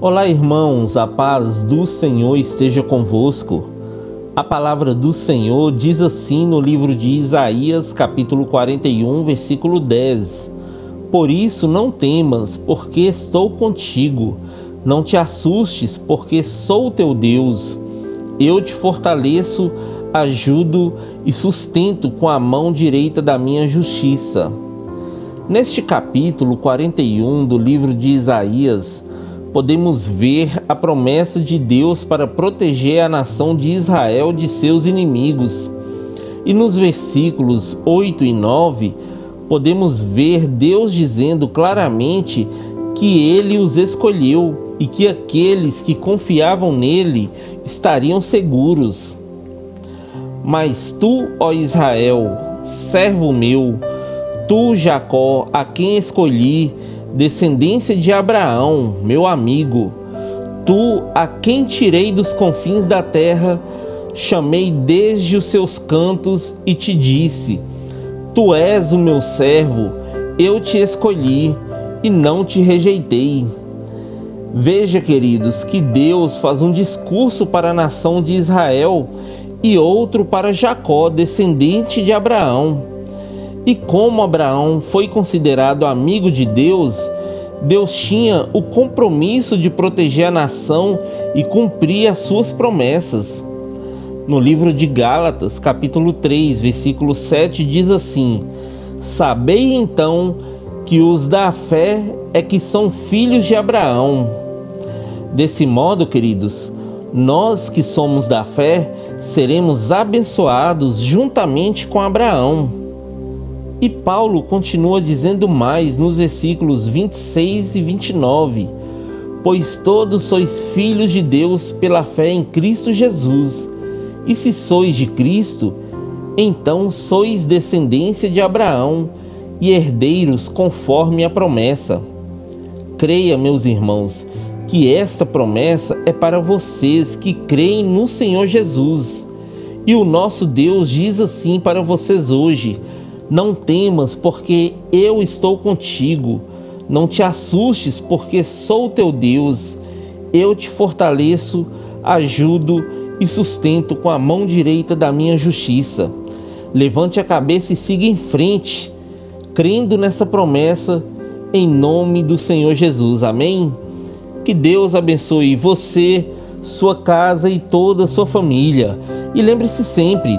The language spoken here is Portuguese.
Olá, irmãos, a paz do Senhor esteja convosco. A palavra do Senhor diz assim no livro de Isaías, capítulo 41, versículo 10: Por isso não temas, porque estou contigo. Não te assustes, porque sou teu Deus. Eu te fortaleço, ajudo e sustento com a mão direita da minha justiça. Neste capítulo 41 do livro de Isaías, podemos ver a promessa de Deus para proteger a nação de Israel de seus inimigos. E nos versículos 8 e 9, podemos ver Deus dizendo claramente que ele os escolheu e que aqueles que confiavam nele estariam seguros. Mas tu, ó Israel, servo meu, tu, Jacó, a quem escolhi, descendência de Abraão, meu amigo, tu a quem tirei dos confins da terra, chamei desde os seus cantos e te disse: Tu és o meu servo, eu te escolhi e não te rejeitei. Veja, queridos, que Deus faz um discurso para a nação de Israel e outro para Jacó, descendente de Abraão. E como Abraão foi considerado amigo de Deus, Deus tinha o compromisso de proteger a nação e cumprir as suas promessas. No livro de Gálatas, capítulo 3, versículo 7, diz assim: Sabei então que os da fé é que são filhos de Abraão. Desse modo, queridos, nós que somos da fé seremos abençoados juntamente com Abraão. E Paulo continua dizendo mais nos versículos 26 e 29: Pois todos sois filhos de Deus pela fé em Cristo Jesus. E se sois de Cristo, então sois descendência de Abraão e herdeiros conforme a promessa. Creia, meus irmãos, que esta promessa é para vocês que creem no Senhor Jesus. E o nosso Deus diz assim para vocês hoje: não temas, porque eu estou contigo. Não te assustes, porque sou teu Deus. Eu te fortaleço, ajudo e sustento com a mão direita da minha justiça. Levante a cabeça e siga em frente, crendo nessa promessa, em nome do Senhor Jesus. Amém? Que Deus abençoe você, sua casa e toda a sua família. E lembre-se sempre,